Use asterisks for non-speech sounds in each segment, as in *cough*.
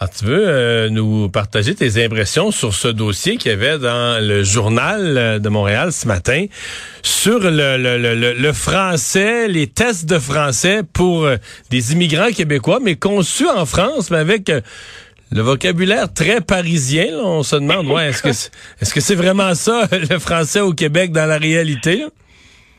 Ah, tu veux euh, nous partager tes impressions sur ce dossier qu'il y avait dans le journal euh, de Montréal ce matin sur le, le, le, le français, les tests de français pour euh, des immigrants québécois, mais conçus en France, mais avec le vocabulaire très parisien. Là, on se demande, ouais, est-ce que est-ce que c'est vraiment ça *laughs* le français au Québec dans la réalité?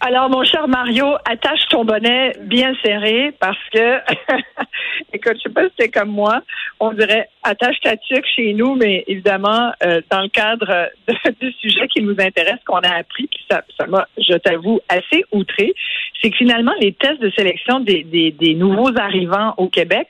Alors, mon cher Mario, attache ton bonnet bien serré parce que, *laughs* écoute, je sais pas si c'est comme moi, on dirait attache ta tuque chez nous, mais évidemment, euh, dans le cadre *laughs* du sujet qui nous intéresse, qu'on a appris, puis ça, ça m'a, je t'avoue, assez outré, c'est que finalement, les tests de sélection des, nouveaux arrivants au Québec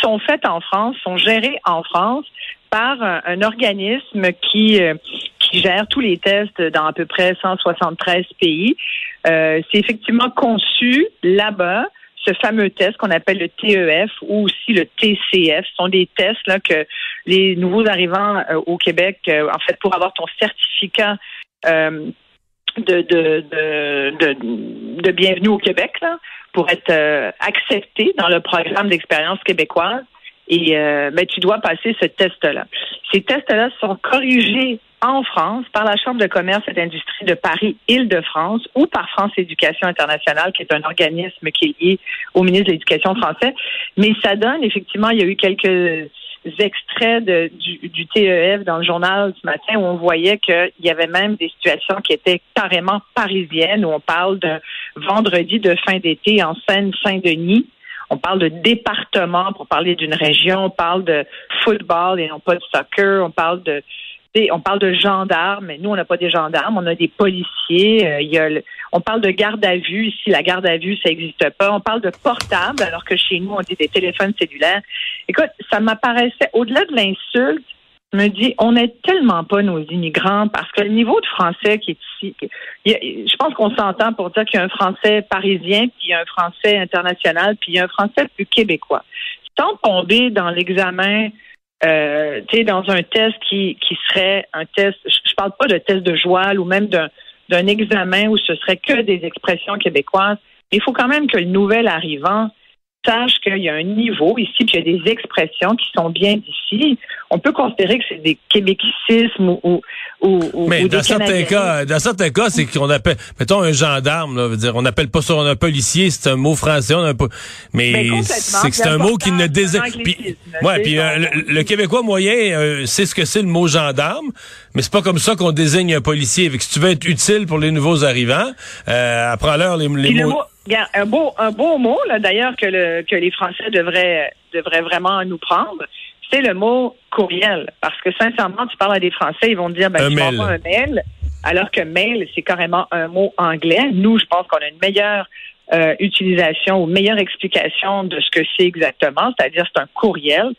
sont faits en France, sont gérés en France par un, un organisme qui, euh, qui gère tous les tests dans à peu près 173 pays. Euh, c'est effectivement conçu là-bas ce fameux test qu'on appelle le TEF ou aussi le TCF. Ce sont des tests là, que les nouveaux arrivants euh, au Québec, euh, en fait, pour avoir ton certificat euh, de, de, de, de, bienvenue au Québec, là, pour être accepté dans le programme d'expérience québécoise, et ben, tu dois passer ce test-là. Ces tests-là sont corrigés en France par la Chambre de commerce et d'industrie de Paris-Île-de-France ou par France Éducation internationale, qui est un organisme qui est lié au ministre de l'Éducation français. Mais ça donne, effectivement, il y a eu quelques extraits du, du, TEF dans le journal ce matin où on voyait qu'il y avait même des situations qui étaient carrément parisiennes, où on parle de vendredi de fin d'été en Seine-Saint-Denis. On parle de département pour parler d'une région. On parle de football et non pas de soccer. On parle de on parle de gendarmes, mais nous, on n'a pas des gendarmes, on a des policiers. Euh, on parle de garde à vue. Ici, la garde à vue, ça n'existe pas. On parle de portable, alors que chez nous, on dit des téléphones cellulaires. Écoute, ça m'apparaissait, au-delà de l'insulte, me dis, on n'aide tellement pas nos immigrants parce que le niveau de français qui est ici, je pense qu'on s'entend pour dire qu'il y a un français parisien, puis il y a un français international, puis il y a un français plus québécois. Sans tomber dans l'examen euh, tu sais, dans un test qui, qui serait un test, je parle pas de test de joie ou même d'un, d'un examen où ce serait que des expressions québécoises. Il faut quand même que le nouvel arrivant sache qu'il y a un niveau ici, puis il y a des expressions qui sont bien d'ici. On peut considérer que c'est des québéquicismes ou, ou, ou Mais ou dans des certains cas, dans certains cas, c'est qu'on appelle, mettons un gendarme, là, veut dire, on n'appelle pas ça un policier, c'est un mot français, on a pas, mais c'est que c'est un mot qui ne désigne. Puis, ouais, puis euh, le, le québécois moyen euh, sait ce que c'est le mot gendarme, mais c'est pas comme ça qu'on désigne un policier. Fait que si tu veux être utile pour les nouveaux arrivants, euh, apprends-leur les, les le mots. mot, un beau, un beau mot, là, d'ailleurs, que, le, que les Français devraient, devraient vraiment nous prendre, c'est le mot courriel. Parce que, sincèrement, tu parles à des Français, ils vont te dire, ben, Un tu mail. un mail, alors que mail, c'est carrément un mot anglais. Nous, je pense qu'on a une meilleure euh, utilisation ou meilleure explication de ce que c'est exactement, c'est-à-dire c'est un courriel.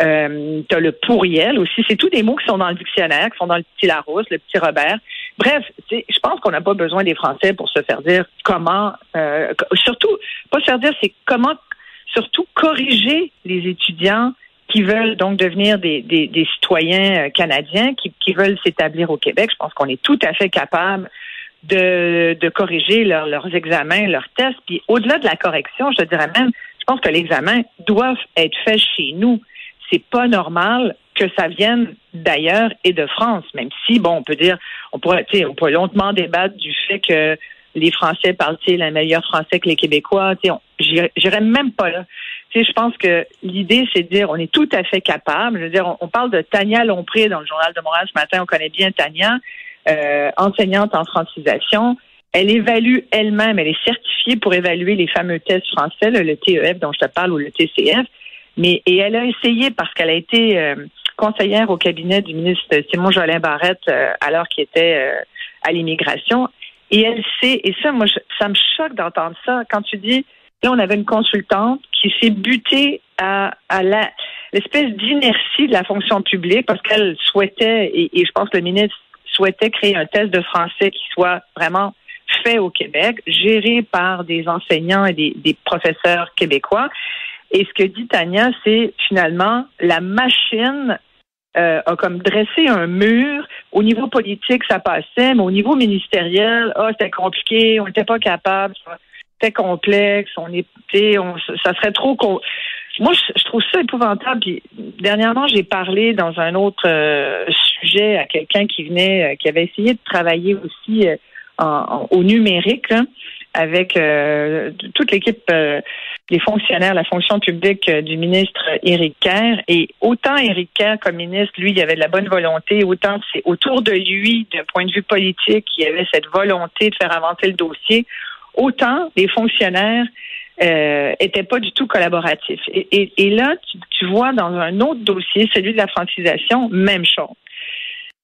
Euh, tu as le pourriel aussi. C'est tous des mots qui sont dans le dictionnaire, qui sont dans le petit Larousse, le petit Robert. Bref, je pense qu'on n'a pas besoin des Français pour se faire dire comment, euh, surtout, pas se faire dire, c'est comment, surtout corriger les étudiants qui veulent donc devenir des, des, des citoyens euh, canadiens, qui, qui veulent s'établir au Québec. Je pense qu'on est tout à fait capable de, de corriger leur- leurs examens, leurs tests. Puis au-delà de la correction, je te dirais même, je pense que l'examen doivent être faits chez nous. C'est pas normal que ça vienne d'ailleurs et de France, même si, bon, on peut dire, on pourrait, on pourrait longuement débattre du fait que les Français parlent-ils un meilleur français que les Québécois. J'irais même pas là. Je pense que l'idée, c'est de dire, on est tout à fait capable. Je veux dire, on, parle de Tania Lompré dans le Journal de Montréal ce matin. On connaît bien Tania, euh, enseignante en francisation. Elle évalue elle-même, elle est certifiée pour évaluer les fameux tests français, là, le TEF dont je te parle ou le TCF. Mais et elle a essayé parce qu'elle a été euh, conseillère au cabinet du ministre Simon Jolin Barrette euh, alors qu'il était euh, à l'immigration. Et elle sait, et ça, moi, je- ça me choque d'entendre ça. Quand tu dis, là, on avait une consultante qui s'est butée à, à la l'espèce d'inertie de la fonction publique parce qu'elle souhaitait, et, je pense que le ministre souhaitait créer un test de français qui soit vraiment fait au Québec, géré par des enseignants et des, des professeurs québécois. Et ce que dit Tania, c'est finalement la machine euh, a comme dressé un mur. Au niveau politique, ça passait, mais au niveau ministériel, ah, c'était compliqué, on n'était pas capable, c'était complexe, on était, ça serait trop. Moi, je, trouve ça épouvantable. Puis, dernièrement, j'ai parlé dans un autre euh, sujet à quelqu'un qui venait, euh, qui avait essayé de travailler aussi en, au numérique avec euh, toute l'équipe euh, des fonctionnaires, la fonction publique euh, du ministre Éric Kerr. Et autant Éric Kerr comme ministre, lui, il avait de la bonne volonté, autant c'est autour de lui, d'un point de vue politique, il y avait cette volonté de faire avancer le dossier, autant les fonctionnaires euh, étaient pas du tout collaboratifs. Et, et, là, tu, tu, vois dans un autre dossier, celui de la francisation, même chose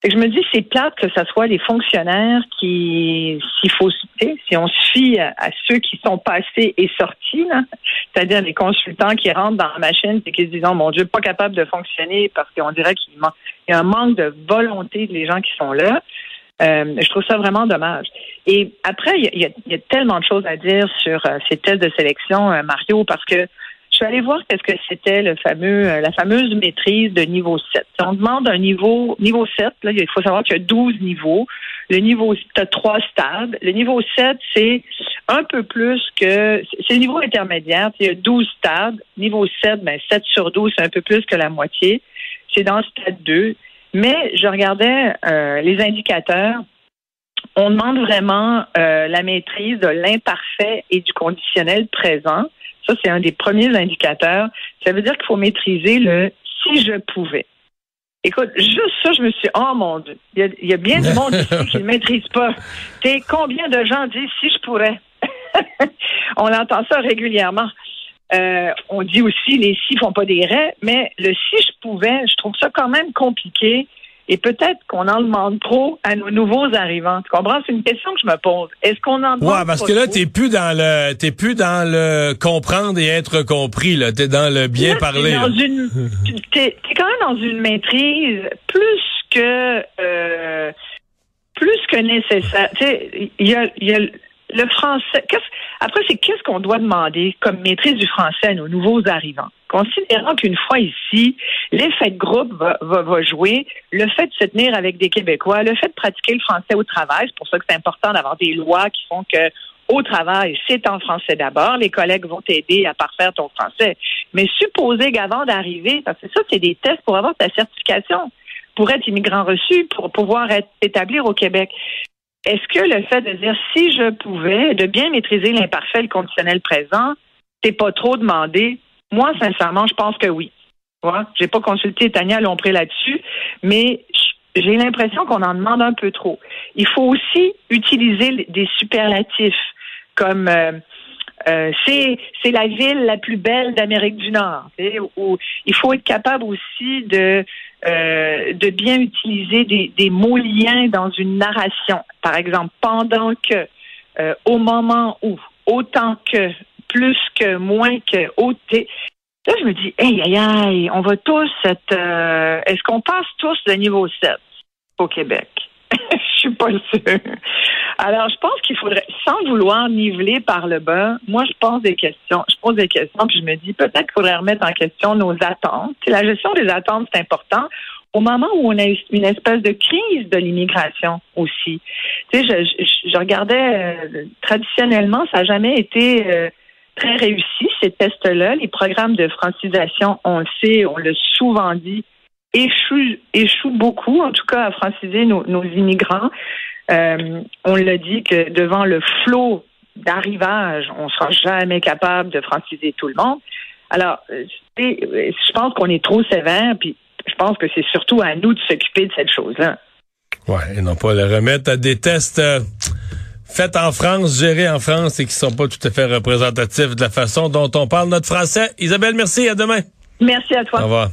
je me dis, c'est plate que ce soit les fonctionnaires qui, s'il faut, si on fie à, ceux qui sont passés et sortis, c'est-à-dire les consultants qui rentrent dans la machine et qui se disent, oh mon Dieu, pas capable de fonctionner parce qu'on dirait qu'il y a un manque de volonté des gens qui sont là. Euh, je trouve ça vraiment dommage. Et après, il y a, y a, tellement de choses à dire sur euh, ces tests de sélection, euh, Mario, parce que suis allée voir qu'est-ce que c'était le fameux, euh, la fameuse maîtrise de niveau 7. On demande un niveau, niveau 7, là, il faut savoir qu'il y a 12 niveaux. Le niveau, tu as trois stades. Le niveau 7, c'est un peu plus que, c'est le niveau intermédiaire. Il y a 12 stades. Niveau 7, ben, 7 sur 12, c'est un peu plus que la moitié. C'est dans le stade 2. Mais je regardais euh, les indicateurs. On demande vraiment euh, la maîtrise de l'imparfait et du conditionnel présent. Ça, c'est un des premiers indicateurs. Ça veut dire qu'il faut maîtriser le si je pouvais. Écoute, juste ça, je me suis oh mon Dieu, il y a, bien du monde ici qui ne *laughs* maîtrise pas. T'es combien de gens disent si je pourrais? *laughs* on entend ça régulièrement. Euh, on dit aussi les si font pas des raies, mais le si je pouvais, je trouve ça quand même compliqué et peut-être qu'on en demande trop à nos nouveaux arrivants. Tu comprends? C'est une question que je me pose. Est-ce qu'on en demande Ouais, parce que là, t'es plus dans le, t'es plus dans le comprendre et être compris, là. T'es dans le bien parler. *laughs* T'es, t'es quand même dans une maîtrise plus que, euh, plus que nécessaire. Tu sais, il y a, y a le français. Après, c'est qu'est-ce qu'on doit demander comme maîtrise du français à nos nouveaux arrivants? Considérant qu'une fois ici, l'effet de groupe va, jouer, le fait de se tenir avec des Québécois, le fait de pratiquer le français au travail, c'est pour ça que c'est important d'avoir des lois qui font que au travail, c'est en français d'abord. Les collègues vont t'aider à parfaire ton français. Mais supposer qu'avant d'arriver, parce que ça, c'est des tests pour avoir ta certification, pour être immigrant reçu, pour pouvoir être établir au Québec. Est-ce que le fait de dire si je pouvais, de bien maîtriser l'imparfait, le conditionnel présent, c'est pas trop demandé? Moi, sincèrement, je pense que oui. Moi, j'ai pas consulté Tania Lompré là-dessus, mais j'ai l'impression qu'on en demande un peu trop. Il faut aussi utiliser des superlatifs comme euh, euh, c'est c'est la ville la plus belle d'Amérique du Nord. Il faut être capable aussi de euh, de bien utiliser des, des mots liens dans une narration. Par exemple, pendant que, au moment où, autant que, plus que, moins que, ôté. Là, je me dis, hey, aïe, aïe, on va tous être. Est-ce qu'on passe tous le niveau 7 au Québec? *laughs* je suis pas sûre. Alors, je pense qu'il faudrait, sans vouloir niveler par le bas, moi, je pose des questions. Je pose des questions, puis je me dis peut-être qu'il faudrait remettre en question nos attentes. la gestion des attentes, c'est important. Au moment où on a une espèce de crise de l'immigration aussi. Tu sais, je, je, regardais euh, traditionnellement, ça n'a jamais été euh, très réussi ces tests-là. Les programmes de francisation, on le sait, on l'a souvent dit, échouent, beaucoup, en tout cas à franciser nos, immigrants. Euh, on l'a dit que devant le flot d'arrivage, on ne sera jamais capable de franciser tout le monde. Alors, euh, je pense qu'on est trop sévère, puis je pense que c'est surtout à nous de s'occuper de cette chose-là. Oui, et non pas le remettre à des tests faits en France, gérés en France et qui sont pas tout à fait représentatifs de la façon dont on parle notre français. Isabelle, merci, à demain. Merci à toi. Au revoir.